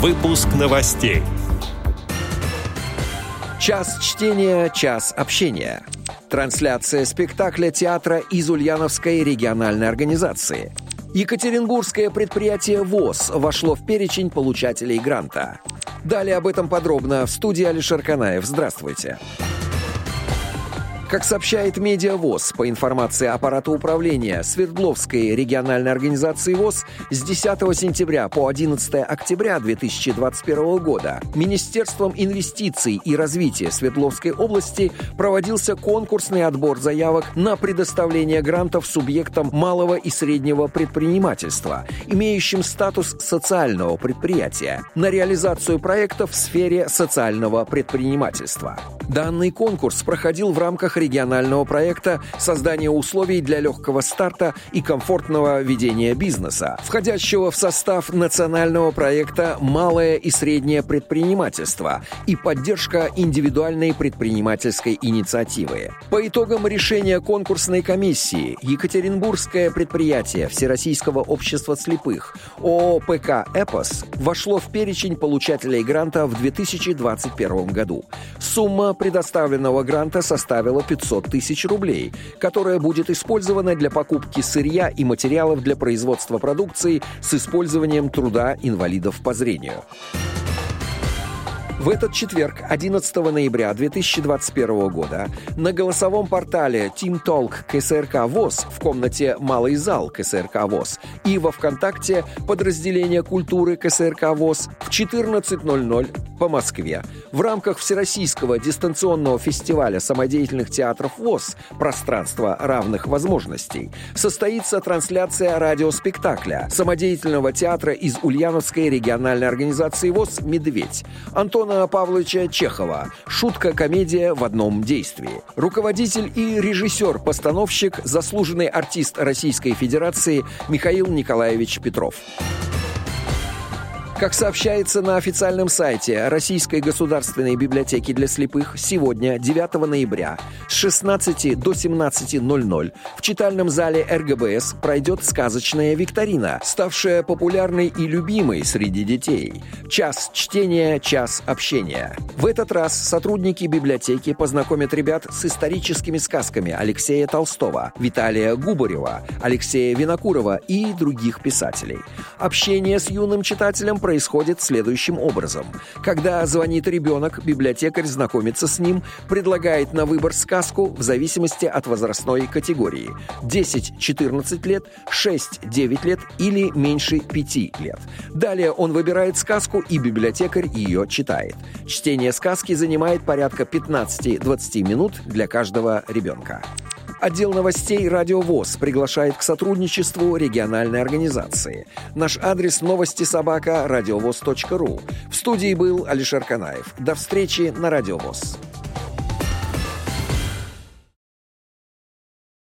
Выпуск новостей. Час чтения, час общения. Трансляция спектакля театра из Ульяновской региональной организации. Екатеринбургское предприятие ВОЗ вошло в перечень получателей гранта. Далее об этом подробно в студии Алишер Канаев. Здравствуйте. Здравствуйте. Как сообщает Медиавоз, по информации аппарата управления Свердловской региональной организации ВОЗ, с 10 сентября по 11 октября 2021 года Министерством инвестиций и развития Свердловской области проводился конкурсный отбор заявок на предоставление грантов субъектам малого и среднего предпринимательства, имеющим статус социального предприятия, на реализацию проектов в сфере социального предпринимательства. Данный конкурс проходил в рамках регионального проекта создания условий для легкого старта и комфортного ведения бизнеса, входящего в состав национального проекта «Малое и среднее предпринимательство» и поддержка индивидуальной предпринимательской инициативы. По итогам решения конкурсной комиссии Екатеринбургское предприятие Всероссийского общества слепых ООПК «Эпос» вошло в перечень получателей гранта в 2021 году. Сумма предоставленного гранта составила 500 тысяч рублей, которая будет использована для покупки сырья и материалов для производства продукции с использованием труда инвалидов по зрению. В этот четверг, 11 ноября 2021 года, на голосовом портале Team Talk КСРК ВОЗ в комнате «Малый зал» КСРК ВОЗ и во ВКонтакте подразделения культуры КСРК ВОЗ в 14.00 по Москве. В рамках Всероссийского дистанционного фестиваля самодеятельных театров ВОЗ «Пространство равных возможностей» состоится трансляция радиоспектакля самодеятельного театра из Ульяновской региональной организации ВОЗ «Медведь» Антон Антона Павловича Чехова «Шутка-комедия в одном действии». Руководитель и режиссер-постановщик, заслуженный артист Российской Федерации Михаил Николаевич Петров. Как сообщается на официальном сайте Российской государственной библиотеки для слепых, сегодня, 9 ноября, с 16 до 17.00 в читальном зале РГБС пройдет сказочная викторина, ставшая популярной и любимой среди детей. Час чтения, час общения. В этот раз сотрудники библиотеки познакомят ребят с историческими сказками Алексея Толстого, Виталия Губарева, Алексея Винокурова и других писателей. Общение с юным читателем происходит следующим образом. Когда звонит ребенок, библиотекарь знакомится с ним, предлагает на выбор сказку в зависимости от возрастной категории. 10-14 лет, 6-9 лет или меньше 5 лет. Далее он выбирает сказку, и библиотекарь ее читает. Чтение сказки занимает порядка 15-20 минут для каждого ребенка. Отдел новостей «Радио ВОЗ» приглашает к сотрудничеству региональной организации. Наш адрес новости собака радиовоз.ру. В студии был Алишер Канаев. До встречи на «Радио ВОЗ».